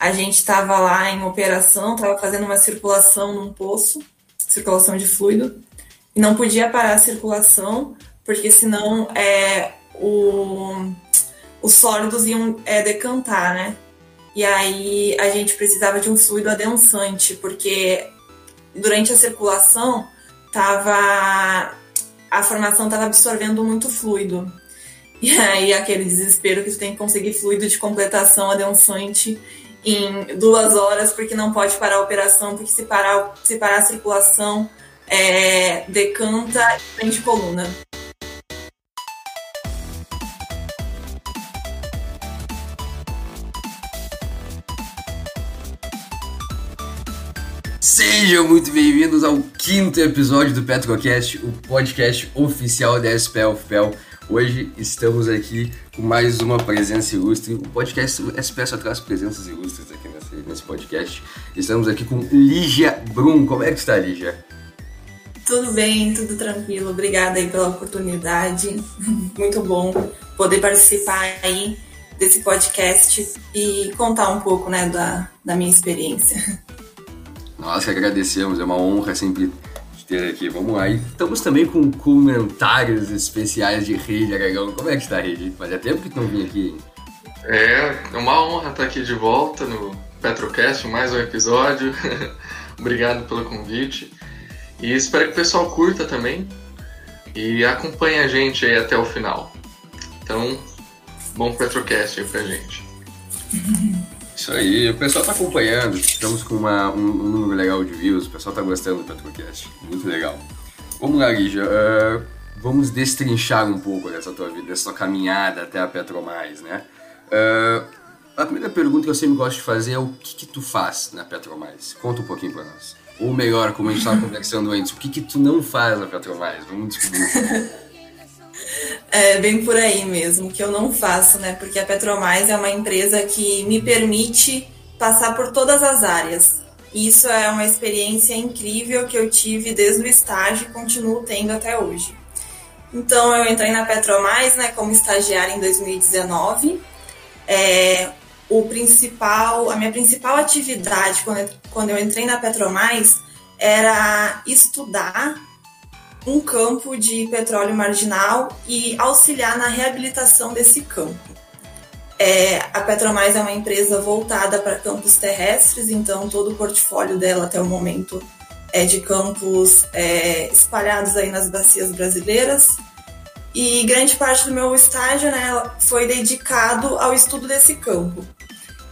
a gente estava lá em operação, estava fazendo uma circulação num poço, circulação de fluido, e não podia parar a circulação, porque senão é, o, os sólidos iam é, decantar, né? E aí a gente precisava de um fluido adensante, porque durante a circulação tava a formação estava absorvendo muito fluido. E aí aquele desespero que tu tem que conseguir fluido de completação adensante em duas horas, porque não pode parar a operação, porque se parar, se parar a circulação, é, decanta e prende coluna. Sejam muito bem-vindos ao quinto episódio do Petrocast, o podcast oficial da SPL FPL. Hoje estamos aqui com mais uma presença ilustre. O podcast SPL só traz presenças ilustres aqui nesse, nesse podcast. Estamos aqui com Lígia Brum. Como é que está, Lígia? Tudo bem, tudo tranquilo. Obrigada aí pela oportunidade. Muito bom poder participar aí desse podcast e contar um pouco né, da, da minha experiência. Nós que agradecemos, é uma honra sempre ter aqui. Vamos lá. E estamos também com comentários especiais de Rede Aragão. Como é que está, Rede? Fazia tempo que não vinha aqui? É, é uma honra estar aqui de volta no Petrocast, mais um episódio. Obrigado pelo convite. E espero que o pessoal curta também e acompanhe a gente aí até o final. Então, bom Petrocast aí pra gente. Isso aí, o pessoal tá acompanhando, estamos com uma, um, um, número legal de views, o pessoal tá gostando do Petrocast, muito legal. Vamos lá, Lígia, uh, vamos destrinchar um pouco dessa tua vida, dessa tua caminhada até a Petromais, né? Uh, a primeira pergunta que eu sempre gosto de fazer é o que que tu faz na Petromais? Conta um pouquinho pra nós. Ou melhor, como a gente estava conversando antes, o que que tu não faz na Petromais? Vamos descobrir. É bem por aí mesmo, que eu não faço, né? Porque a Petromais é uma empresa que me permite passar por todas as áreas. E isso é uma experiência incrível que eu tive desde o estágio e continuo tendo até hoje. Então eu entrei na Petromais, né, como estagiária em 2019. É, o principal, a minha principal atividade quando, quando eu entrei na Petromais era estudar um campo de petróleo marginal e auxiliar na reabilitação desse campo. É, a Petromais é uma empresa voltada para campos terrestres, então todo o portfólio dela até o momento é de campos é, espalhados aí nas bacias brasileiras. E grande parte do meu estágio né, foi dedicado ao estudo desse campo.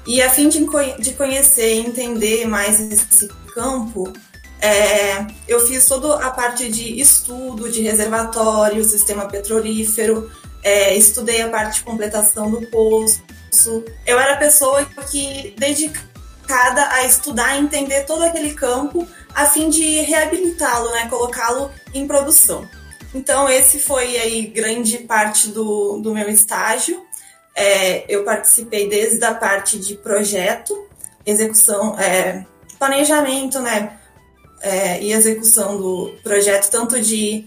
E a fim de, de conhecer e entender mais esse campo, é, eu fiz toda a parte de estudo de reservatório, sistema petrolífero, é, estudei a parte de completação do poço. Eu era a pessoa que dedicada a estudar entender todo aquele campo a fim de reabilitá-lo, né, colocá-lo em produção. Então esse foi aí grande parte do, do meu estágio. É, eu participei desde a parte de projeto, execução, é, planejamento, né, é, e execução do projeto, tanto de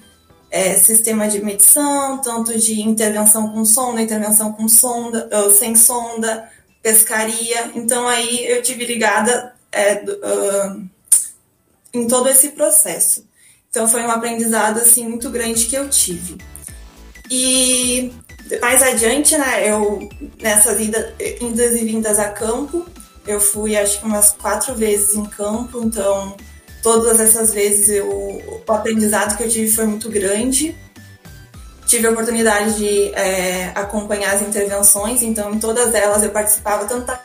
é, sistema de medição, tanto de intervenção com sonda, intervenção com sonda, uh, sem sonda, pescaria. Então aí eu tive ligada é, uh, em todo esse processo. Então foi um aprendizado assim muito grande que eu tive. E mais adiante, né, eu nessa vida idas e vindas a campo, eu fui acho que umas quatro vezes em campo, então todas essas vezes eu, o aprendizado que eu tive foi muito grande. Tive a oportunidade de é, acompanhar as intervenções, então em todas elas eu participava tanto da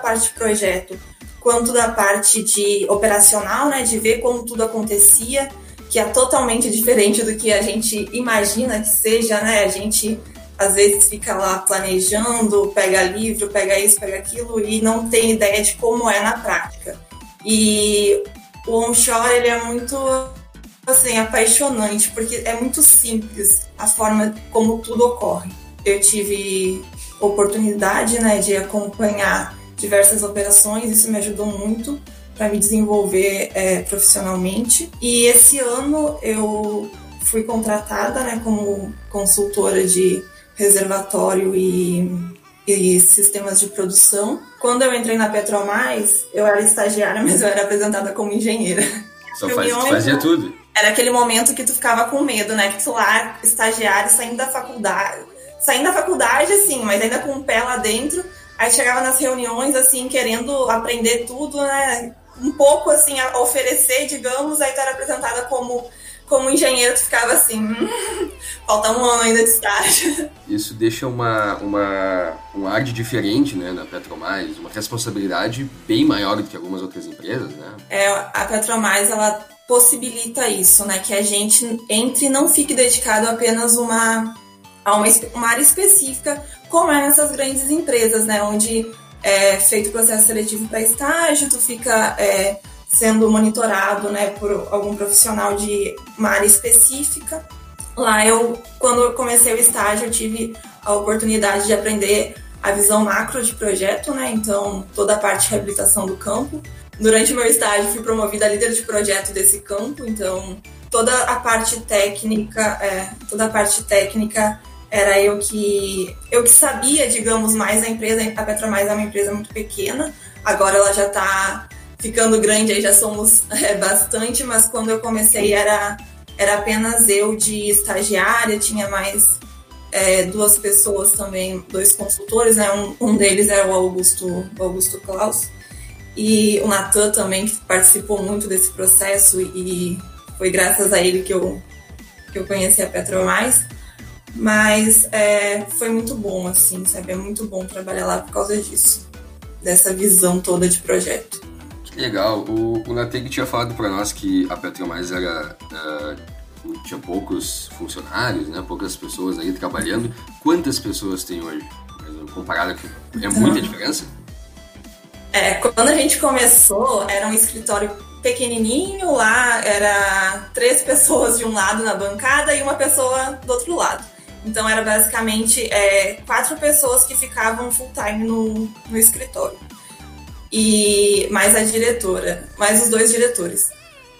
parte de projeto quanto da parte de operacional, né, de ver como tudo acontecia, que é totalmente diferente do que a gente imagina que seja, né? A gente às vezes fica lá planejando, pega livro, pega isso, pega aquilo e não tem ideia de como é na prática. E o onshore ele é muito assim apaixonante porque é muito simples a forma como tudo ocorre. Eu tive oportunidade, né, de acompanhar diversas operações, isso me ajudou muito para me desenvolver é, profissionalmente. E esse ano eu fui contratada, né, como consultora de reservatório e e sistemas de produção. Quando eu entrei na Petromais, eu era estagiária, mas eu era apresentada como engenheira. Só faz, fazia tudo. Era aquele momento que tu ficava com medo, né? Que tu lá, estagiário, saindo da faculdade, saindo da faculdade, assim, mas ainda com o pé lá dentro. Aí chegava nas reuniões, assim, querendo aprender tudo, né? Um pouco, assim, a oferecer, digamos, aí tu era apresentada como como engenheiro, tu ficava assim, hum, falta um ano ainda de estágio. Isso deixa uma, uma, um ar de diferente, né, na Petromais, uma responsabilidade bem maior do que algumas outras empresas, né? É, a Petromais, ela possibilita isso, né, que a gente entre e não fique dedicado apenas uma, a uma, uma área específica, como é nessas grandes empresas, né, onde é feito processo seletivo para estágio, tu fica... É, sendo monitorado né, por algum profissional de uma área específica. Lá eu, quando eu comecei o estágio, eu tive a oportunidade de aprender a visão macro de projeto, né? Então, toda a parte de reabilitação do campo. Durante meu estágio, fui promovida a líder de projeto desse campo, então toda a parte técnica, é, toda a parte técnica era eu que eu que sabia, digamos, mais a empresa. A Petromais é uma empresa muito pequena. Agora ela já está ficando grande aí já somos é, bastante, mas quando eu comecei era, era apenas eu de estagiária, tinha mais é, duas pessoas também, dois consultores, né? Um, um deles era o Augusto, o Augusto Klaus e o Natan também, que participou muito desse processo e foi graças a ele que eu, que eu conheci a Petromais. Mas é, foi muito bom, assim, sabe? É muito bom trabalhar lá por causa disso, dessa visão toda de projeto. Legal. O, o Nateg tinha falado para nós que a Petromais era, uh, tinha poucos funcionários, né? poucas pessoas aí trabalhando. Quantas pessoas tem hoje? Comparada com... É muita diferença? É, quando a gente começou, era um escritório pequenininho, lá era três pessoas de um lado na bancada e uma pessoa do outro lado. Então era basicamente é, quatro pessoas que ficavam full time no, no escritório e mais a diretora, mais os dois diretores.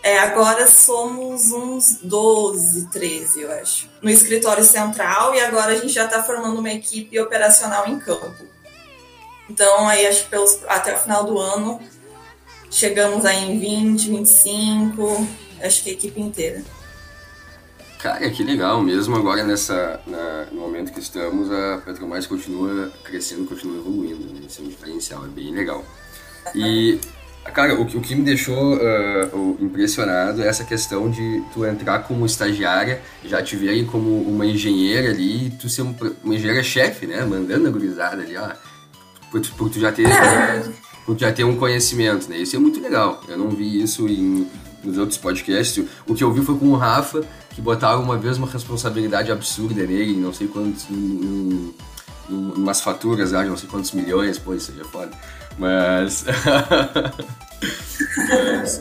É, agora somos uns 12, 13, eu acho, no escritório central e agora a gente já está formando uma equipe operacional em campo. Então, aí acho que pelos, até o final do ano chegamos aí em 20, 25, acho que a equipe inteira. Cara, que legal, mesmo agora nessa, na, no momento que estamos, a Petromais continua crescendo, continua evoluindo, né? Isso é um diferencial, é bem legal. E, cara, o, o que me deixou uh, impressionado é essa questão de tu entrar como estagiária, já te verem como uma engenheira ali, tu ser uma engenheira chefe, né? Mandando a gurizada ali, ó. Por, por tu já ter. por já ter um conhecimento, né? Isso é muito legal. Eu não vi isso em, nos outros podcasts. O que eu vi foi com o Rafa, que botaram uma vez uma responsabilidade absurda nele, não sei quantos. Em, em, em umas faturas lá, não sei quantos milhões, pô, isso aí é foda. Mas.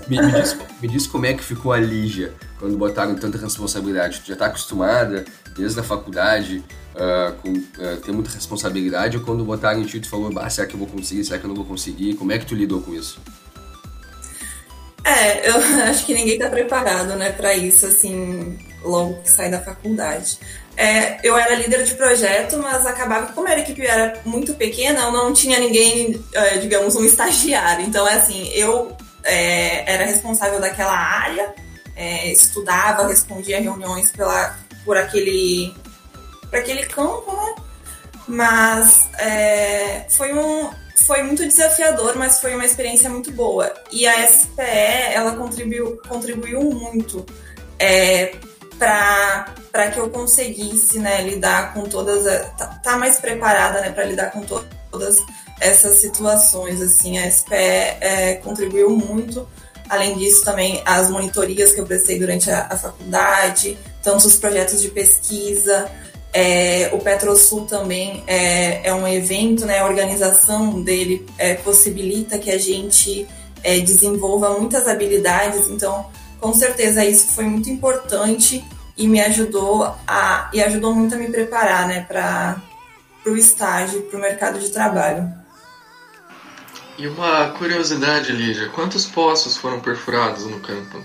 Me, me, diz, me, diz, como é que ficou a Lígia quando botaram tanta responsabilidade. Tu já está acostumada, desde a faculdade, uh, com uh, ter muita responsabilidade, ou quando botaram em ti, tu falou, ah, será que eu vou conseguir, será que eu não vou conseguir? Como é que tu lidou com isso? É, eu acho que ninguém está preparado, né, para isso, assim, logo que sai da faculdade. É, eu era líder de projeto, mas acabava como a equipe era muito pequena, eu não tinha ninguém, é, digamos, um estagiário. Então, é assim, eu é, era responsável daquela área, é, estudava, respondia reuniões pela, por aquele, por aquele campo, né? Mas é, foi um, foi muito desafiador, mas foi uma experiência muito boa. E a SPE, ela contribuiu, contribuiu muito é, para que eu conseguisse né, lidar com todas tá, tá mais preparada né, para lidar com to todas essas situações assim a SPE é, contribuiu muito além disso também as monitorias que eu prestei durante a, a faculdade tanto os projetos de pesquisa é, o PetroSul também é, é, um evento, né, a organização dele é, possibilita que a gente é, desenvolva muitas habilidades, então com certeza isso foi muito importante e me ajudou a e ajudou muito a me preparar, né, para o estágio, para o mercado de trabalho. E uma curiosidade, Lígia, quantos poços foram perfurados no campo?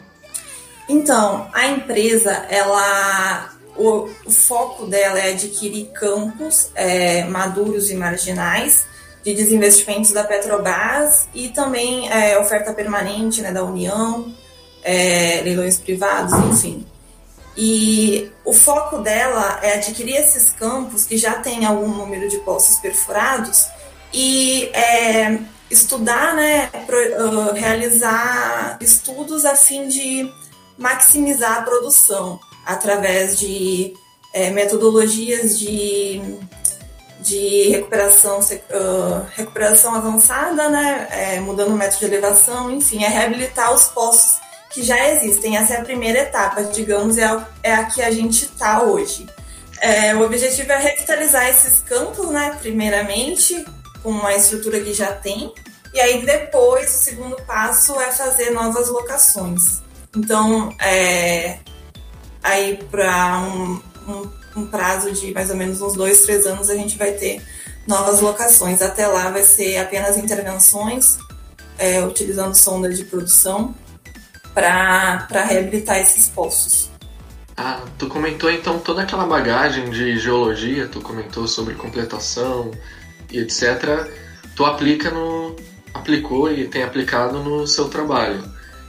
Então, a empresa, ela o, o foco dela é adquirir campos é, maduros e marginais de desinvestimentos da Petrobras e também é, oferta permanente né, da União, é, leilões privados, enfim. E o foco dela é adquirir esses campos que já têm algum número de poços perfurados e é, estudar, né, pro, uh, realizar estudos a fim de maximizar a produção através de é, metodologias de, de recuperação, uh, recuperação avançada, né, é, mudando o método de elevação, enfim, é reabilitar os poços que já existem. Essa é a primeira etapa, digamos, é a, é a que a gente está hoje. É, o objetivo é revitalizar esses campos, né, primeiramente, com a estrutura que já tem, e aí depois o segundo passo é fazer novas locações. Então, é, aí para um, um, um, prazo de mais ou menos uns dois, três anos a gente vai ter novas locações. Até lá vai ser apenas intervenções, é, utilizando sonda de produção para reabilitar esses poços. Ah, tu comentou então toda aquela bagagem de geologia, tu comentou sobre completação e etc. Tu aplica no aplicou e tem aplicado no seu trabalho.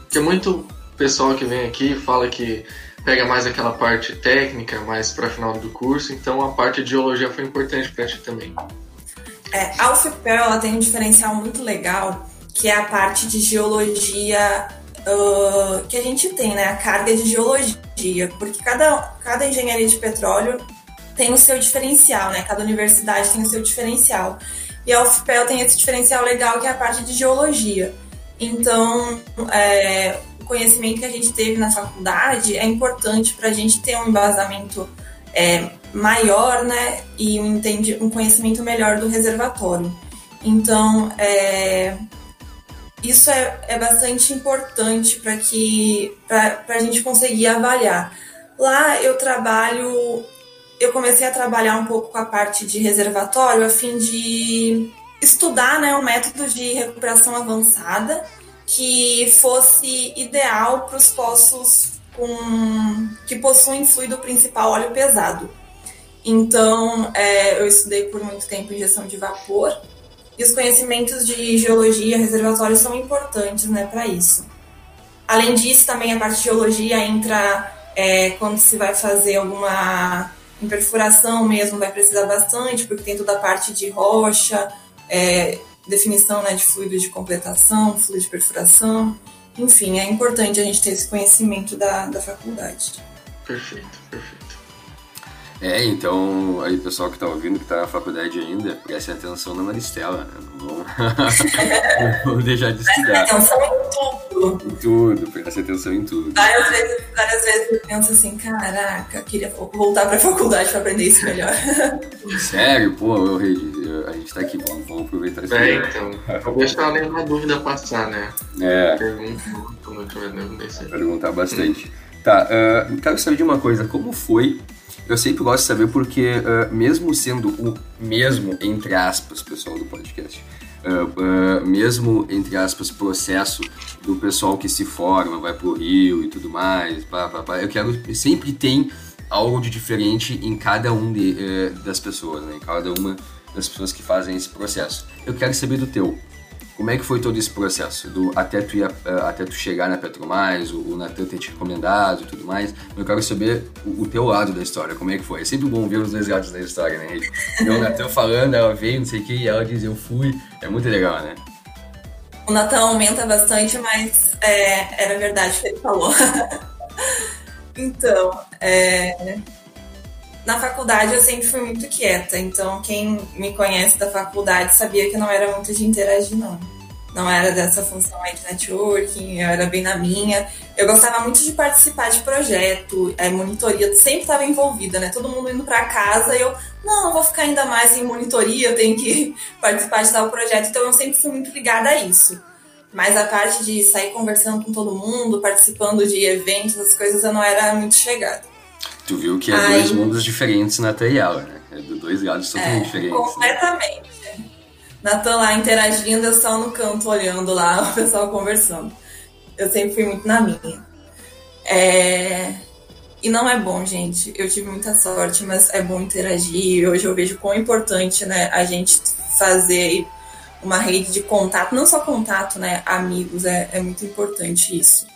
Porque muito pessoal que vem aqui fala que pega mais aquela parte técnica, mais para final do curso, então a parte de geologia foi importante para ti também. É, a UFPEL ela tem um diferencial muito legal, que é a parte de geologia uh, que a gente tem, né? A carga de geologia, porque cada, cada engenharia de petróleo tem o seu diferencial, né? Cada universidade tem o seu diferencial. E a UFPEL tem esse diferencial legal que é a parte de geologia. Então, é, conhecimento que a gente teve na faculdade é importante para a gente ter um embasamento é, maior, né? E um, entendi, um conhecimento melhor do reservatório. Então, é, isso é, é bastante importante para que para a gente conseguir avaliar. Lá eu trabalho, eu comecei a trabalhar um pouco com a parte de reservatório a fim de estudar né, um método de recuperação avançada que fosse ideal para os poços com, que possuem fluido principal óleo pesado. Então, é, eu estudei por muito tempo injeção de vapor e os conhecimentos de geologia, reservatórios são importantes né, para isso. Além disso, também a parte de geologia entra é, quando se vai fazer alguma perfuração mesmo, vai precisar bastante, porque tem toda a parte de rocha, é, definição né, de fluido de completação, fluido de perfuração. Enfim, é importante a gente ter esse conhecimento da, da faculdade. Perfeito, perfeito. É, então, aí o pessoal que está ouvindo, que está na faculdade ainda, preste atenção na Maristela, né? Não vão, vão deixar de estudar. Preste atenção em tudo. Em tudo, preste atenção em tudo. Várias vezes, várias vezes eu penso assim, caraca, queria voltar para a faculdade para aprender isso melhor. Sério? Pô, eu, a gente está aqui, vamos, vamos aproveitar isso. É, então, vou deixar nenhuma dúvida passar, né? É. Pergunta quando eu tiver dúvida. Perguntar bastante. Hum. Tá, uh, quero saber de uma coisa, como foi eu sempre gosto de saber porque, uh, mesmo sendo o mesmo, entre aspas, pessoal do podcast, uh, uh, mesmo, entre aspas, processo do pessoal que se forma, vai pro Rio e tudo mais, pá, pá, pá, eu quero, sempre tem algo de diferente em cada um de, das pessoas, né? em cada uma das pessoas que fazem esse processo. Eu quero saber do teu. Como é que foi todo esse processo? Do, até, tu ir, eh, até tu chegar na Petromais, o, o Natan ter te recomendado e tudo mais. Eu quero saber o, o, teu lado da história, como é que foi. É sempre bom ver os dois lados da história, né? o Natan falando, ela veio, não sei o que, e ela diz, eu fui. É muito legal, né? O Natan aumenta bastante, mas é, era verdade o que ele falou. então, é, na faculdade eu sempre fui muito quieta, então quem me conhece da faculdade sabia que não era muito de interagir, não. Não era dessa função aí de networking, eu era bem na minha. Eu gostava muito de participar de projeto, é, monitoria, sempre estava envolvida, né? Todo mundo indo para casa e eu, não, vou ficar ainda mais em monitoria, eu tenho que participar de tal projeto, então eu sempre fui muito ligada a isso. Mas a parte de sair conversando com todo mundo, participando de eventos, as coisas, eu não era muito chegada. Tu viu que é Ai. dois mundos diferentes na Teial, né? É dois lados totalmente é, diferentes. Né? Completamente. Né? Natan lá interagindo, eu só no canto olhando lá o pessoal conversando. Eu sempre fui muito na minha. É... E não é bom, gente. Eu tive muita sorte, mas é bom interagir. Hoje eu vejo quão importante, né, a gente fazer uma rede de contato, não só contato, né, amigos, é, é muito importante isso.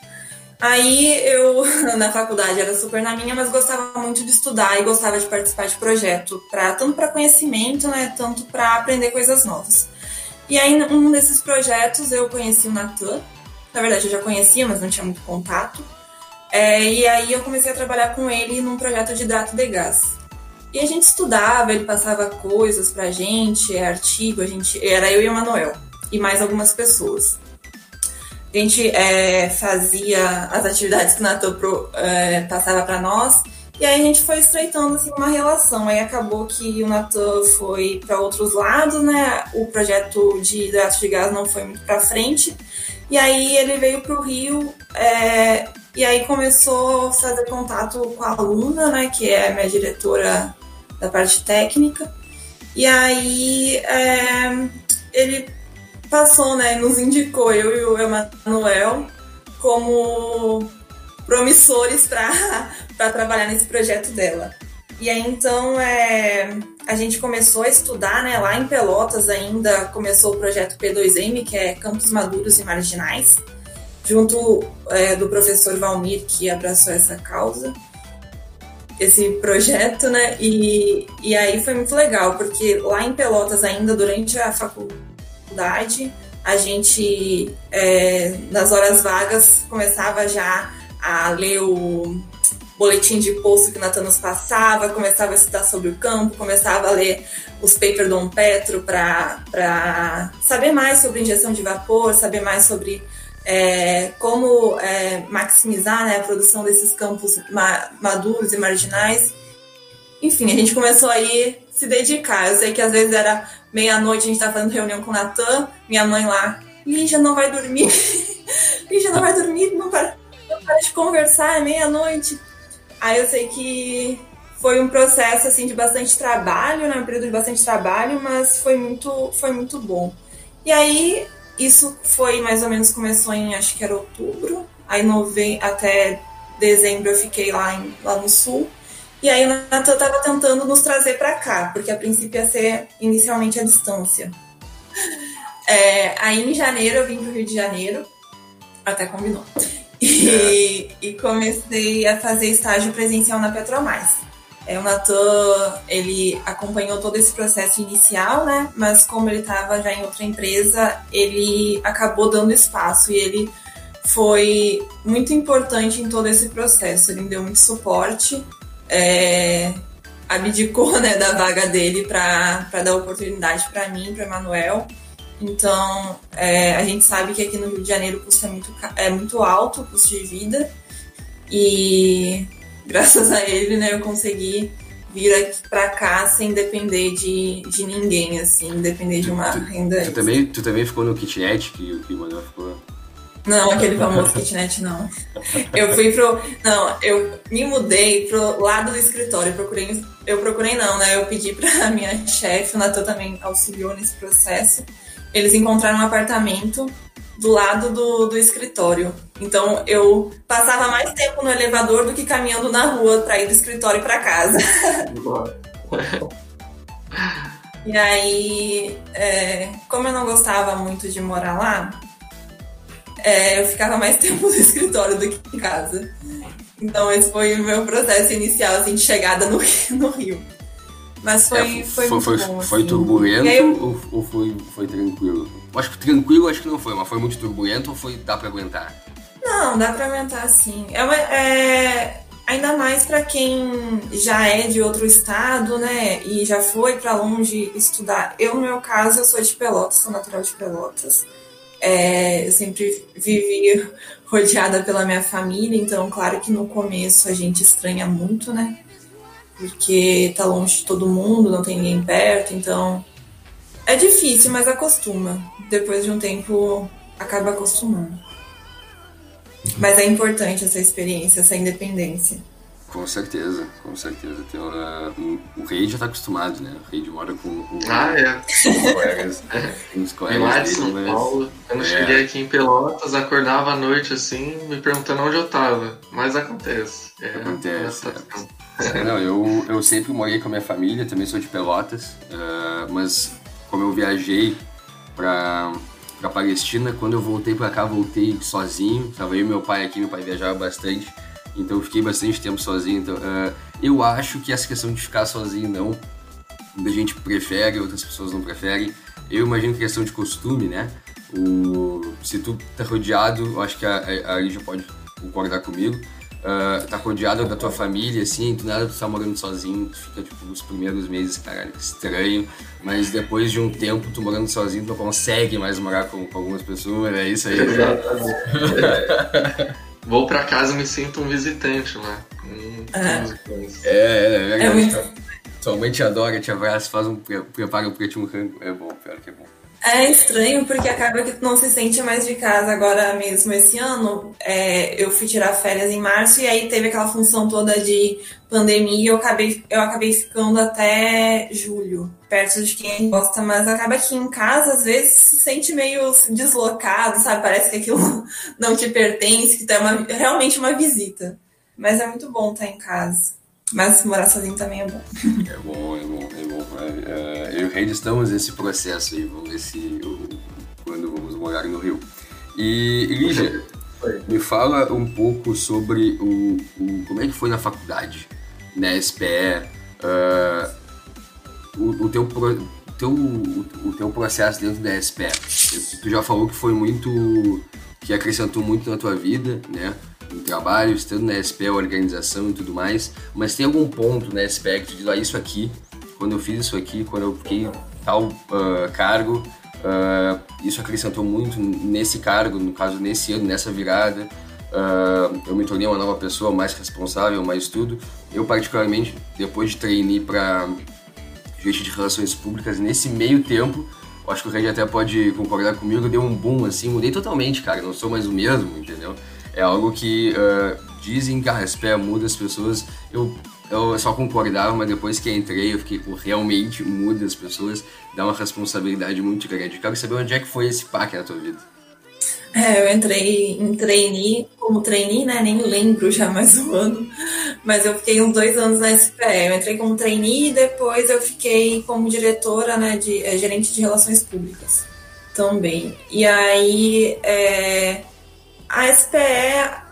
Aí eu, na faculdade, era super na minha, mas gostava muito de estudar e gostava de participar de projeto, pra, tanto para conhecimento, né, tanto para aprender coisas novas. E aí, um desses projetos, eu conheci o Natan. Na verdade, eu já conhecia, mas não tinha muito contato. É, e aí eu comecei a trabalhar com ele num projeto de hidrato de gás. E a gente estudava, ele passava coisas pra gente, é artigo, a gente. Era eu e o Manuel, e mais algumas pessoas. Gente é, fazia as atividades que o Natan é, passava para nós, e aí a gente foi estreitando assim, uma relação. Aí acabou que o Natan foi para outros lados, né? O projeto de hidrato de gás não foi muito para frente. E aí ele veio para o Rio é, e aí começou a fazer contato com a aluna, né, que é minha diretora da parte técnica. E aí é, ele passou, né, nos indicou eu e o Emanuel como promissores para trabalhar nesse projeto dela. E aí então é, a gente começou a estudar, né, lá em Pelotas ainda começou o projeto P2M, que é Campos Maduros e Marginais junto é, do professor Valmir, que abraçou essa causa, esse projeto, né? E, e aí foi muito legal, porque lá em Pelotas, ainda durante a faculdade, a gente, é, nas horas vagas, começava já a ler o boletim de posto que o Natan nos passava, começava a estudar sobre o campo, começava a ler os papers do Dom Petro para saber mais sobre injeção de vapor, saber mais sobre é, como é, maximizar né, a produção desses campos ma maduros e marginais. Enfim, a gente começou aí se dedicar. Eu sei que às vezes era meia-noite, a gente estava fazendo reunião com o Natan, minha mãe lá, Lígia não vai dormir, Lígia não vai dormir, não para, não para de conversar, é meia-noite. Aí eu sei que foi um processo assim de bastante trabalho, né, um período de bastante trabalho, mas foi muito, foi muito bom. E aí isso foi mais ou menos começou em acho que era outubro, aí nove, até dezembro eu fiquei lá, em, lá no sul. E aí o Natan estava tentando nos trazer para cá, porque a princípio ia ser inicialmente a distância. É, aí em janeiro eu vim para o Rio de Janeiro, até combinou. E, e, comecei a fazer estágio presencial na Petromais. É, o Natan, ele acompanhou todo esse processo inicial, né? Mas como ele estava já em outra empresa, ele acabou dando espaço e ele foi muito importante em todo esse processo. Ele me deu muito suporte, é, abdicou né, da vaga dele para dar oportunidade para mim, para Manuel. Então, é, a gente sabe que aqui no Rio de Janeiro o custo é muito, é muito alto, o custo de vida. E graças a ele, né, eu consegui vir aqui pra cá sem depender de, de ninguém, assim, depender de uma tu, renda. Tu também, tu também ficou no kitnet que, que o Manuel ficou? Não, aquele famoso kitnet não. Eu fui pro. Não, eu me mudei pro lado do escritório. Eu procurei. Eu procurei não, né? Eu pedi pra minha chefe, o Natan também auxiliou nesse processo. Eles encontraram um apartamento do lado do, do escritório. Então eu passava mais tempo no elevador do que caminhando na rua para ir do escritório para casa. e aí, é, como eu não gostava muito de morar lá, é, eu ficava mais tempo no escritório do que em casa. Então esse foi o meu processo inicial assim, de chegada no, no Rio. Mas foi, é, foi, foi, foi, bom, foi assim. turbulento eu... ou, ou foi, foi tranquilo? Acho que tranquilo acho que não foi, mas foi muito turbulento ou foi dá para aguentar? Não, dá para aguentar sim. É, uma, é ainda mais para quem já é de outro estado, né, e já foi para longe estudar. Eu no meu caso eu sou de Pelotas, sou natural de Pelotas. É, eu sempre vivi rodeada pela minha família, então claro que no começo a gente estranha muito, né? porque tá longe de todo mundo, não tem ninguém perto, então é difícil, mas acostuma. Depois de um tempo acaba acostumando. Mas é importante essa experiência, essa independência. Com certeza, com certeza. Tem um, o rei já tá acostumado, né? O rei mora com, o ah, é. os colegas. os colegas lá de São mas... Paulo. Quando é. cheguei aqui em Pelotas, acordava à noite assim, me perguntando onde eu tava. Mas acontece. É, acontece. É. Não, eu, eu sempre morei com a minha família, também sou de Pelotas, uh, mas como eu viajei pra, pra Palestina, quando eu voltei pra cá, voltei sozinho. Tava eu e meu pai aqui, meu pai viajava bastante. Então eu fiquei bastante tempo sozinho. Então, uh, eu acho que essa questão de ficar sozinho não. A gente prefere, outras pessoas não preferem. Eu imagino que é questão de costume, né? O, se tu tá rodeado, eu acho que a, a Lígia pode concordar comigo. Uh, tá rodeado da tua família, assim, tu nada tu tá morando sozinho, tu fica, tipo, nos primeiros meses, caralho, estranho, mas depois de um tempo, tu morando sozinho, tu não consegue mais morar com, com algumas pessoas, é isso aí. Exatamente. Vou pra casa e me sinto um visitante lá. Hum, é, é, é, é, é muito... Sua mãe te adora, te abraça, faz um prepara um rango. É bom, pior que é bom. É estranho porque acaba que tu não se sente mais de casa agora mesmo. Esse ano é, eu fui tirar férias em março e aí teve aquela função toda de pandemia e eu acabei, eu acabei ficando até julho, perto de quem gosta, mas acaba que em casa às vezes se sente meio deslocado, sabe? Parece que aquilo não te pertence, que tu é uma, realmente uma visita. Mas é muito bom estar em casa. Mas morar sozinho também é bom. É bom, é bom, é bom. É, eu e o Reid estamos nesse processo aí, vamos ver se quando vamos morar no Rio. E Lígia, me fala um pouco sobre o, o, como é que foi na faculdade, na SPE, uh, o, o, teu, teu, o, teu processo dentro da SPE. Tu já falou que foi muito, que acrescentou muito na tua vida, né? no trabalho, estando na SPE, organização e tudo mais, mas tem algum ponto na SPE que tu diz, ah, isso aqui, quando eu fiz isso aqui, quando eu fiquei tal uh, cargo, uh, isso acrescentou muito nesse cargo, no caso nesse ano, nessa virada, uh, eu me tornei uma nova pessoa, mais responsável, mais tudo. Eu particularmente, depois de treinar para gerente de relações públicas, nesse meio tempo, acho que o Randy até pode concordar comigo, deu um boom assim, mudei totalmente, cara, não sou mais o mesmo, entendeu? é algo que uh, dizem que a muda as pessoas. Eu, eu só concordava, mas depois que entrei, eu fiquei, realmente muda as pessoas, dá uma responsabilidade muito grande. Eu quero saber onde é que foi esse PAC na tua vida. É, eu entrei em trainee, como trainee, né? Nem lembro já mais um ano. Mas eu fiquei uns dois anos na SPE. Eu entrei como trainee e depois eu fiquei como diretora, né? De, é, gerente de relações públicas também. E aí, é, a SPE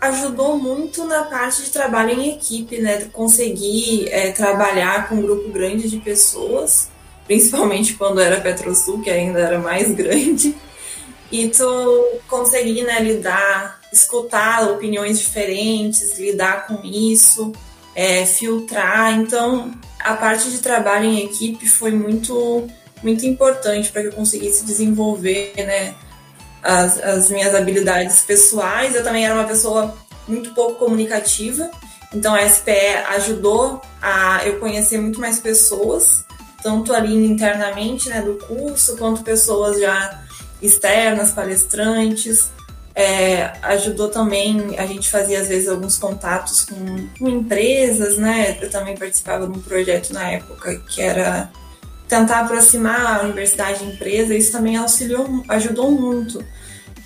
ajudou muito na parte de trabalho em equipe, né? Conseguir é, trabalhar com um grupo grande de pessoas, principalmente quando era Petrosul, que ainda era mais grande. E tu conseguir né, lidar, escutar opiniões diferentes, lidar com isso, é, filtrar. Então, a parte de trabalho em equipe foi muito, muito importante para que eu conseguisse desenvolver, né? as, as minhas habilidades pessoais. Eu também era uma pessoa muito pouco comunicativa, então a SPE ajudou a eu conhecer muito mais pessoas, tanto ali internamente né, do curso, quanto pessoas já externas, palestrantes. É, ajudou também, a gente fazia às vezes alguns contatos com, com, empresas, né? Eu também participava de um projeto na época que era tentar aproximar a universidade e empresa, isso também auxiliou, ajudou muito.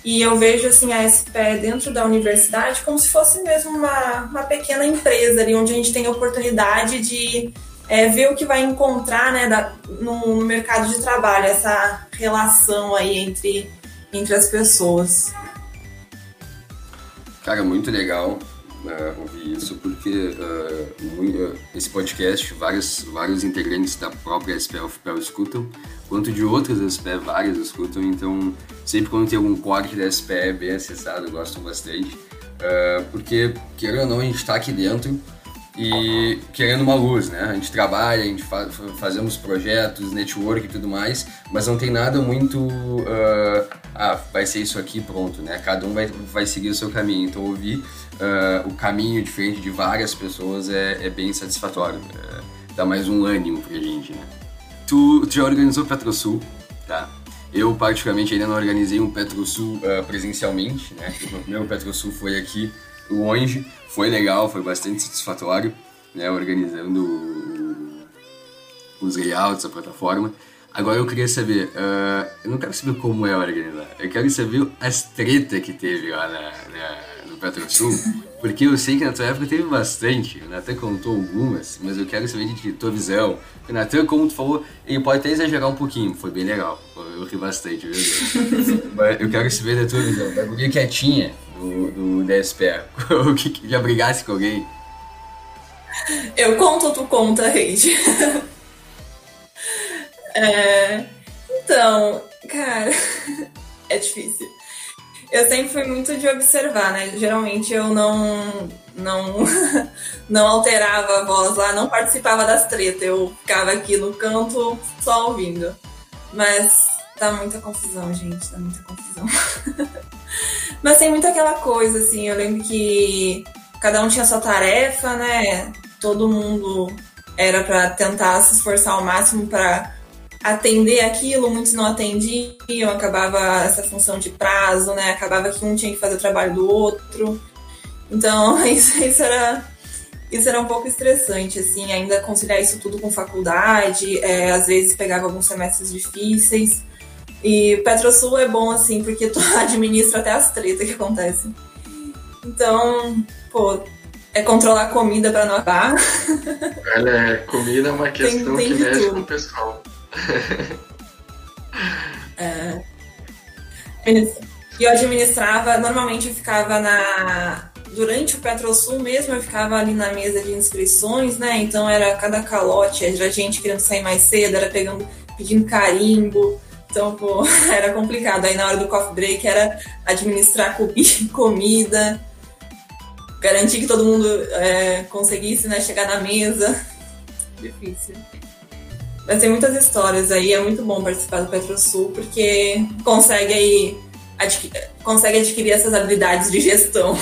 E eu vejo assim a SPE dentro da universidade como se fosse mesmo uma, uma pequena empresa ali, onde a gente tem a oportunidade de é, ver o que vai encontrar né, da, no, no, mercado de trabalho, essa relação aí entre, entre as pessoas. Cara, muito legal uh, ouvir isso, porque uh, uh, esse podcast, vários, vários integrantes da própria SPL escutam, quanto de outras SPE, várias escutam, então sempre quando tem algum corte da SPE bem acessado, eu gosto bastante, porque, querendo ou não, a gente está aqui dentro e querendo uma luz, né? A gente trabalha, a gente faz, fazemos projetos, network e tudo mais, mas não tem nada muito. Uh, ah, vai ser isso aqui, pronto, né? Cada um vai, vai seguir o seu caminho. Então, ouvir uh, o caminho diferente de várias pessoas é, é bem satisfatório. É, dá mais um ânimo pra gente, né? Tu, tu já organizou PetroSul, tá? Eu, particularmente, ainda não organizei um PetroSul uh, presencialmente, né? O meu PetroSul foi aqui longe, foi legal, foi bastante satisfatório. né, organizando os layouts da plataforma. Agora eu queria saber, uh, eu não quero saber como é organizar, eu quero saber as tretas que teve lá na, na, no PetroSul, porque eu sei que na tua época teve bastante, o Natan contou algumas, mas eu quero saber de tua visão. O Natan, como tu falou, ele pode até exagerar um pouquinho, foi bem legal, eu ri bastante, viu? mas eu quero saber da tua visão, da guria quietinha do, do o que já brigasse com alguém. Eu conto ou tu conta, Reide? É, então, cara, é difícil. Eu sempre fui muito de observar, né? Geralmente eu não não não alterava a voz lá, não participava das tretas. Eu ficava aqui no canto só ouvindo. Mas tá muita confusão, gente, tá muita confusão. Mas tem muito aquela coisa assim, eu lembro que cada um tinha sua tarefa, né? Todo mundo era para tentar se esforçar ao máximo para atender aquilo, muitos não atendiam, acabava essa função de prazo, né? Acabava que um tinha que fazer o trabalho do outro. Então, isso, isso era isso era um pouco estressante, assim, ainda conciliar isso tudo com faculdade, é, às vezes pegava alguns semestres difíceis. E Petrosul é bom, assim, porque tu administra até as tretas que acontecem. Então, pô, é controlar a comida para não acabar. Olha, é, comida é uma questão tem, tem que mexe tudo. com o pessoal é. E eu administrava, normalmente eu ficava na. Durante o Petrosul mesmo, eu ficava ali na mesa de inscrições, né? Então era cada calote, era gente querendo sair mais cedo, era pegando, pedindo carimbo. Então, pô, era complicado. Aí na hora do coffee break era administrar comida, garantir que todo mundo é, conseguisse né, chegar na mesa. Difícil. Mas tem muitas histórias aí, é muito bom participar do PetroSul, porque consegue aí adqu consegue adquirir essas habilidades de gestão.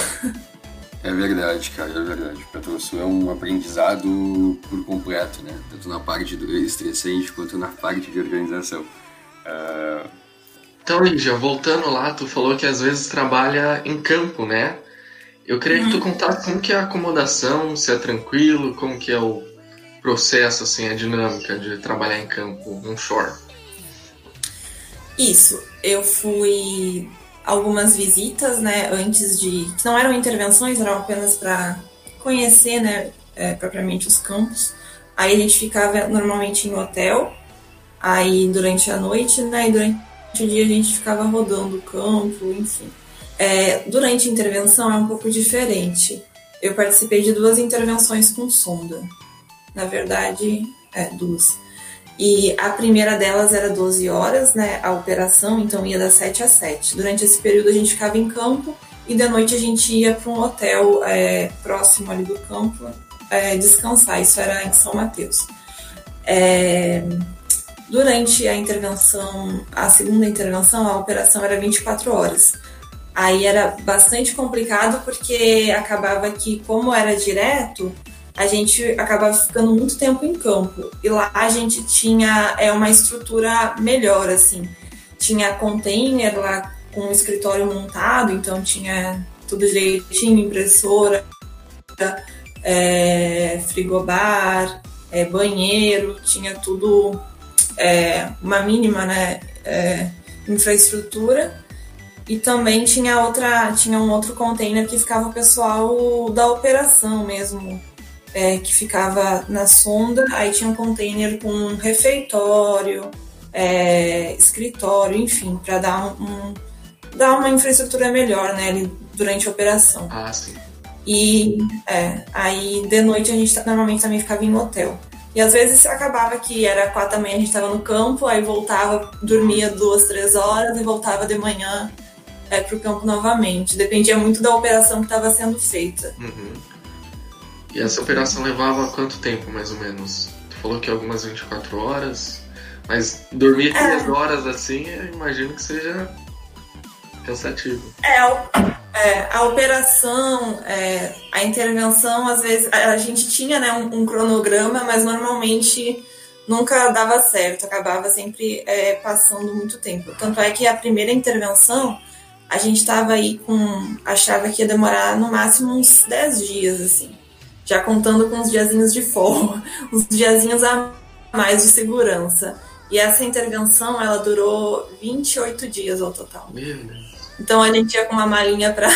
É verdade, cara, é verdade. O PetroSul é um aprendizado por completo, né? Tanto na parte do estressante quanto na parte de organização. Uh... Então, Lígia, voltando lá, tu falou que às vezes trabalha em campo, né? Eu queria que tu uhum. contasse como que é a acomodação, se é tranquilo, como que é o processo, assim, a dinâmica de trabalhar em campo, um shore? Isso, eu fui algumas visitas, né, antes de. que não eram intervenções, eram apenas para conhecer, né, é, propriamente os campos. Aí a gente ficava normalmente em hotel, aí durante a noite, né, e durante o dia a gente ficava rodando o campo, enfim. É, durante a intervenção é um pouco diferente. Eu participei de duas intervenções com sonda na verdade, é, duas. E a primeira delas era 12 horas, né, a operação, então ia das 7 às 7. Durante esse período a gente ficava em campo e de noite a gente ia para um hotel é, próximo ali do campo é, descansar. Isso era em São Mateus. É, durante a intervenção, a segunda intervenção, a operação era 24 horas. Aí era bastante complicado porque acabava que, como era direto, a gente acabava ficando muito tempo em campo. E lá a gente tinha é, uma estrutura melhor, assim. Tinha container lá com o escritório montado, então tinha tudo direitinho, impressora, é, frigobar, é, banheiro, tinha tudo é, uma mínima né, é, infraestrutura. E também tinha outra, tinha um outro container que ficava o pessoal da operação mesmo, é, que ficava na sonda, aí tinha um container com um refeitório, é, escritório, enfim, para dar um, um, dar uma infraestrutura melhor, né, durante a operação. Ah, sim. E é, aí de noite a gente normalmente também ficava em hotel. E às vezes acabava que era quatro da manhã a gente estava no campo, aí voltava, dormia duas, três horas e voltava de manhã é, para o campo novamente. Dependia muito da operação que estava sendo feita. Uhum. E essa operação levava quanto tempo, mais ou menos? Tu falou que algumas 24 horas, mas dormir é. 3 horas assim, eu imagino que seja cansativo. É, é a operação, é, a intervenção, às vezes, a, a gente tinha né, um, um, cronograma, mas normalmente nunca dava certo, acabava sempre é, passando muito tempo. Tanto é que a primeira intervenção, a gente estava aí com. achava que ia demorar no máximo uns 10 dias, assim. já contando com os diazinhos de folga, os diazinhos a mais de segurança. E essa intervenção, ela durou 28 dias ao total. Meu Deus. Então a gente ia com uma malinha para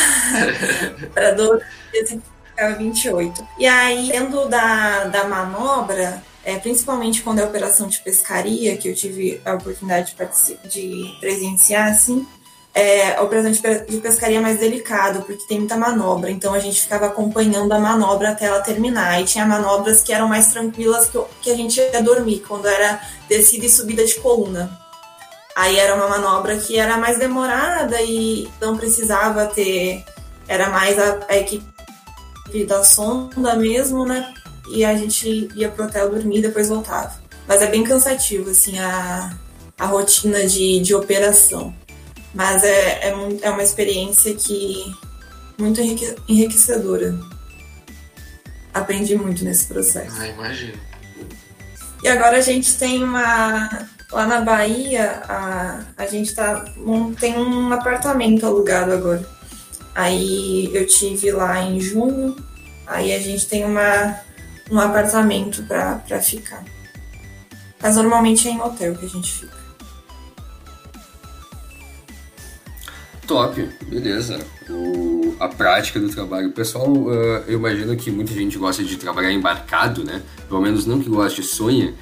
para 12 dias e ficava 28. E aí, dentro da, da manobra, é, principalmente quando é operação de pescaria, que eu tive a oportunidade de, de presenciar, assim, é, a operação de pescaria é mais delicado, porque tem muita manobra, então a gente ficava acompanhando a manobra até ela terminar. E tinha manobras que eram mais tranquilas que, que a gente ia dormir, quando era descida e subida de coluna. Aí era uma manobra que era mais demorada e não precisava ter. Era mais a, a equipe da sonda mesmo, né? E a gente ia pro hotel dormir e depois voltava. Mas é bem cansativo, assim, a, a rotina de, de operação. Mas é, é, é uma experiência que muito enriquecedora. Aprendi muito nesse processo. Ah, imagino. E agora a gente tem uma. Lá na Bahia, a, a gente tá, um, tem um apartamento alugado agora. Aí eu tive lá em junho, aí a gente tem uma, um apartamento para ficar. Mas normalmente é em hotel que a gente fica. Top, beleza. O, a prática do trabalho. Pessoal, uh, eu imagino que muita gente gosta de trabalhar embarcado, né? Pelo menos não que gosta, sonha,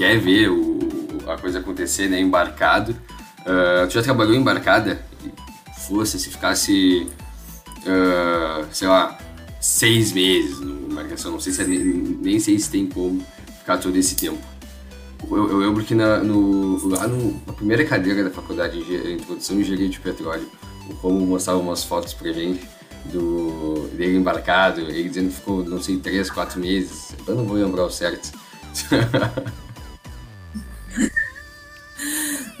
quer ver o, a coisa acontecer, né? Embarcado. Uh, tu já trabalhou embarcada? Fosse, se ficasse, uh, sei lá, seis meses no embarcação, não sei se é, nem, sei se tem como ficar todo esse tempo. Eu, eu lembro que na, no, lá no, na primeira cadeira da faculdade de Introdução em Engenharia de Petróleo, o Romo mostrava umas fotos pra gente do, dele embarcado, ele dizendo que ficou, não sei, três, quatro meses. Eu não vou lembrar o certo.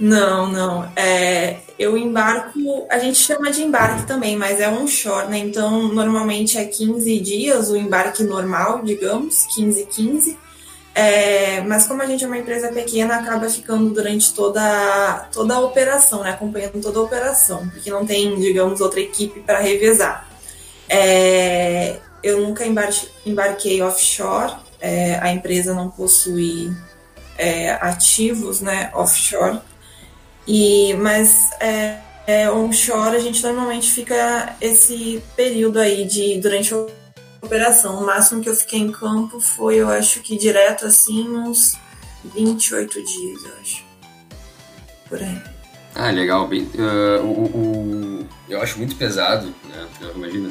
Não, não. É, eu embarco, a gente chama de embarque também, mas é um shore, né? Então, normalmente é 15 dias o embarque normal, digamos, 15, 15. É, mas como a gente é uma empresa pequena, acaba ficando durante toda, toda a operação, né? acompanhando toda a operação, porque não tem, digamos, outra equipe para revezar. É, eu nunca embarque, embarquei offshore, é, a empresa não possui é, ativos né, offshore, e, mas é, é, onshore a gente normalmente fica esse período aí de durante o operação. O máximo que eu fiquei em campo foi, eu acho que direto assim, uns 28 dias, eu acho. Por aí. Ah, legal. Bem, uh, o, o, eu acho muito pesado, né? Imagina,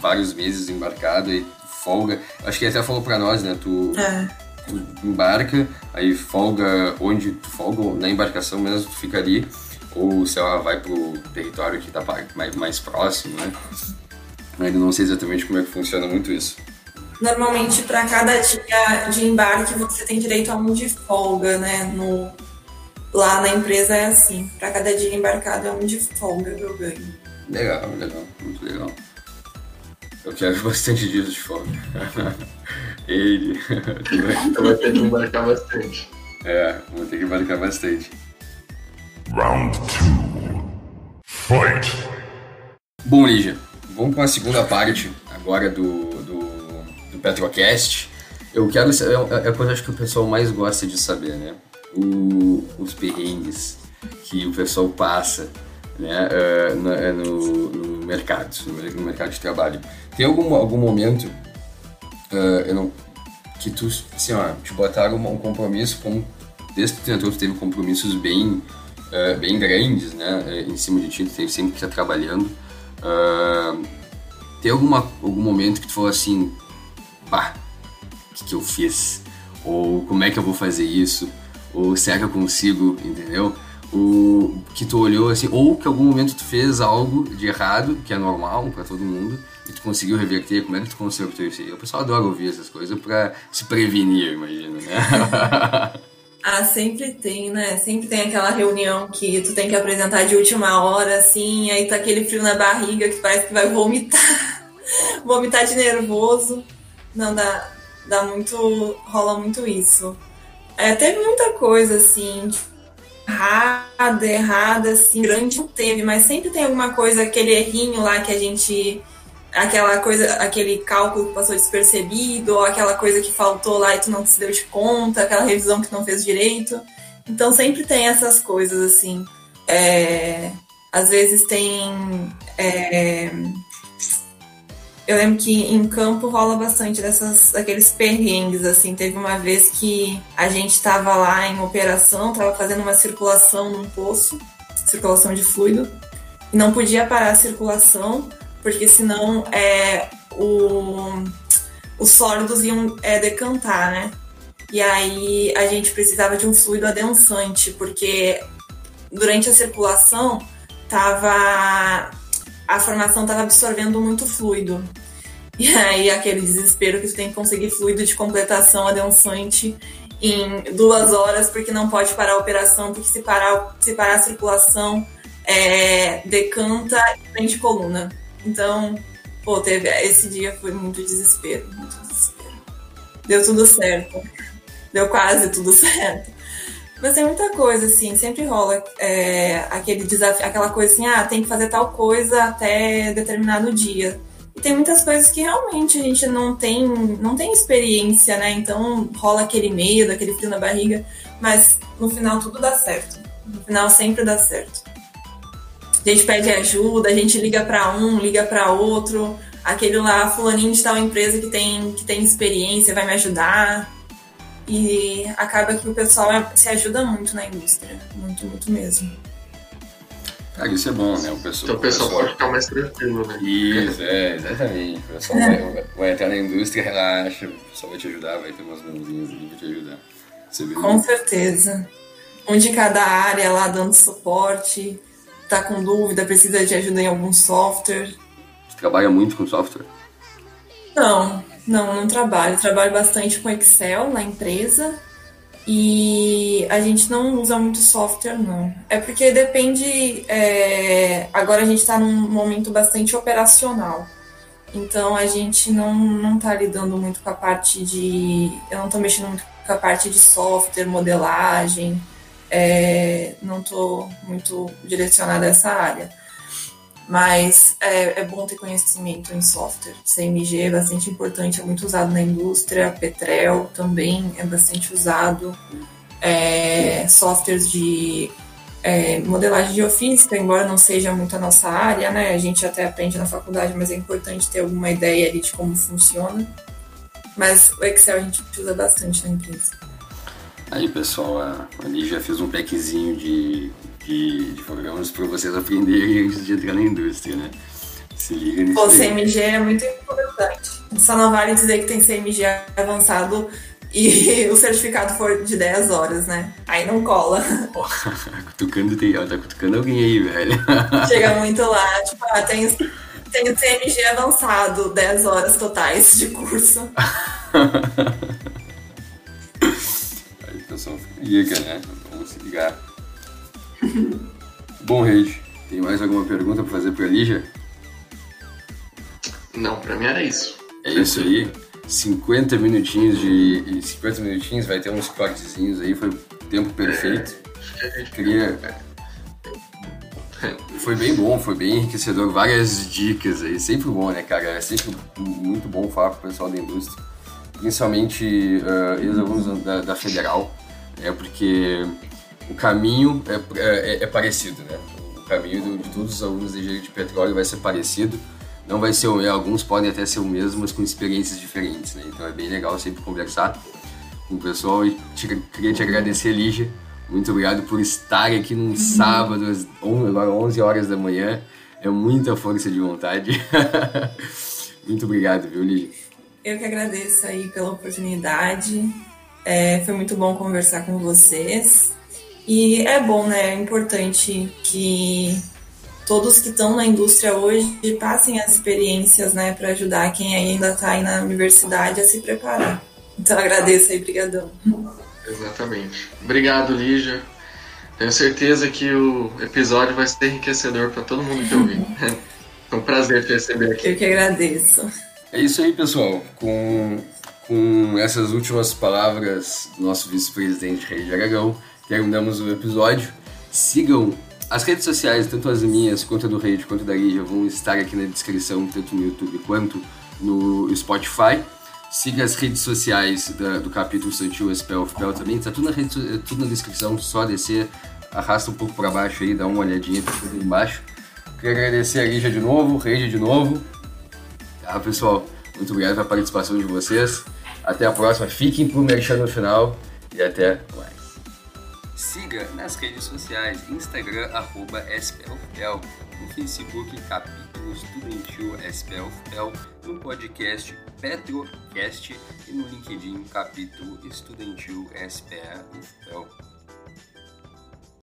vários meses embarcado e folga. Acho que até falou pra nós, né? Tu, é. Tu embarca, aí folga onde tu folga, na embarcação mesmo, tu fica ali. Ou, sei lá, vai pro território que tá mais, mais próximo, né? Ainda não sei exatamente como é que funciona muito isso. Normalmente, para cada dia de embarque, você tem direito a um de folga, né? No, lá na empresa é assim: para cada dia embarcado é um de folga que eu ganho. Legal, legal, muito legal. Eu quero bastante dias de folga. Ele. Eu vou ter que embarcar bastante. É, vou ter que embarcar bastante. Round 2 Fight! Bom, Lígia, vamos para a segunda parte agora do, do, do Petrocast. Eu quero saber, é, é a coisa acho que o pessoal mais gosta de saber, né? O, os perrengues que o pessoal passa né, no, é, no, no, mercado, no, mercado de trabalho. Tem algum, algum momento uh, não, que tu, assim, ó, te botaram um compromisso, como desde que tu entrou, tu teve compromissos bem, uh, bem grandes, né, em cima de ti, tu teve sempre que estar trabalhando. Uh, tem alguma, algum momento que tu falou assim, pá, o que, que eu fiz? Ou como é que eu vou fazer isso? Ou será que eu consigo, entendeu? O que tu olhou assim, ou que em algum momento tu fez algo de errado, que é normal para todo mundo, e tu conseguiu reverter, como é que tu consertou isso aí? O pessoal adora ouvir essas coisas para se prevenir, imagino, né? Ah, sempre tem, né? Sempre tem aquela reunião que tu tem que apresentar de última hora, assim, aí tá aquele frio na barriga que parece que vai vomitar. vomitar de nervoso. Não, dá, dá muito. rola muito isso. É, teve muita coisa, assim, errada, errada, assim, grande não teve, mas sempre tem alguma coisa, aquele errinho lá que a gente aquela coisa, aquele cálculo que passou despercebido, ou aquela coisa que faltou lá e tu não se deu de conta, aquela revisão que tu não fez direito. Então sempre tem essas coisas assim. É, às vezes tem. É, eu lembro que em campo rola bastante dessas aqueles perrengues assim. Teve uma vez que a gente estava lá em operação, estava fazendo uma circulação num poço, circulação de fluido, e não podia parar a circulação porque senão é, o, os sólidos iam é, decantar, né? E aí a gente precisava de um fluido adensante, porque durante a circulação tava a formação estava absorvendo muito fluido. E aí aquele desespero que tu tem que conseguir fluido de completação adensante em duas horas, porque não pode parar a operação, porque se parar, se parar a circulação, é, decanta e prende coluna. Então, pô, teve, esse dia foi muito desespero, muito desespero. Deu tudo certo. Deu quase tudo certo. Mas tem muita coisa, assim, sempre rola é, aquele desafio, aquela coisa assim, ah, tem que fazer tal coisa até determinado dia. E tem muitas coisas que realmente a gente não tem, não tem experiência, né? Então rola aquele medo, aquele frio na barriga, mas no final tudo dá certo. No final sempre dá certo. A gente pede ajuda, a gente liga para um, liga para outro. Aquele lá, fulaninho de tal empresa que tem, que tem experiência, vai me ajudar. E acaba que o pessoal é, se ajuda muito na indústria. Muito, muito mesmo. Cara, isso é bom, né? O pessoal, então o pessoal pode ficar mais tranquilo, né? Isso, é, exatamente. O pessoal vai, vai, entrar na indústria, relaxa, o pessoal vai te ajudar, vai ter umas mãozinhas ali pra te ajudar. Com certeza. Um de cada área lá dando suporte está com dúvida, precisa de ajuda em algum software. Você trabalha muito com software? Não, não, não trabalho. Trabalho bastante com Excel na empresa e a gente não usa muito software, não. É porque depende. É... Agora a gente está num momento bastante operacional. Então a gente não, não tá lidando muito com a parte de. Eu não estou mexendo muito com a parte de software, modelagem é, não estou muito direcionada a essa área. Mas é, é, bom ter conhecimento em software. CMG é bastante importante, é muito usado na indústria, Petrel também é bastante usado. É, softwares de é, modelagem geofísica, embora não seja muito a nossa área, né? A gente até aprende na faculdade, mas é importante ter alguma ideia ali de como funciona. Mas o Excel a gente usa bastante na empresa. Aí pessoal, a, já fez um packzinho de, de, de programas para vocês aprenderem antes de entrar na indústria, né? Se liga nisso. O CMG é muito importante. Só não vale dizer que tem CMG avançado e o certificado for de 10 horas, né? Aí não cola. cutucando, tem, ela tá cutucando alguém aí, velho. Chega muito lá, tipo, ah, tem, tem o CMG avançado, 10 horas totais de curso. situação fica né? Bom, Reis, tem mais alguma pergunta para fazer para a Lígia? Não, para mim era isso. É isso aí. 50 minutinhos de. 50 minutinhos, vai ter uns cortezinhos aí, foi o tempo perfeito. É, Queria. Foi bem bom, foi bem enriquecedor, várias dicas aí, sempre bom, né, cara? É sempre muito bom falar com o pessoal da indústria, principalmente uh, ex-alunos da, da Federal, é porque o caminho é, é, é parecido, né? O caminho de todos os alunos de engenharia de petróleo vai ser parecido. Não vai ser o mesmo, alguns podem até ser o mesmo, mas com experiências diferentes, né? Então é bem legal sempre conversar com o pessoal e te, queria te agradecer, Lígia. Muito obrigado por estar aqui num sábado, às 11 horas da manhã. É muita força de vontade. Muito obrigado, viu, Lígia? Eu que agradeço aí pela oportunidade. É, foi muito bom conversar com vocês. E é bom, né? É importante que todos que estão na indústria hoje passem as experiências, né, para ajudar quem ainda está aí na universidade a se preparar. Então agradeço aí, brigadão. Exatamente. Obrigado, Lígia. Tenho certeza que o episódio vai ser enriquecedor para todo mundo que ouvir. É um prazer te receber aqui. Eu que agradeço. É isso aí, pessoal. Com com essas últimas palavras do nosso vice-presidente Rei de Aragão, terminamos o episódio. Sigam As redes sociais, tanto as minhas quanto a do Rede quanto da Lígia, vão estar aqui na descrição, tanto no YouTube quanto no Spotify. Siga as redes sociais da, do capítulo Santil Spell também, tá tudo na, rede, tudo na descrição, só descer, arrasta um pouco para baixo aí, dá uma olhadinha, tá tudo embaixo. Queria agradecer a Lígia de novo, Rede de novo. Tá, pessoal, muito obrigado pela participação de vocês. Até a próxima, fiquem pro merchan no final e até mais. Siga nas redes sociais, Instagram, arroba SPLFPEL, no Facebook, capítulo estudantil SPLFPEL, no podcast Petrocast. E no LinkedIn, capítulo estudantil SPLFPEL.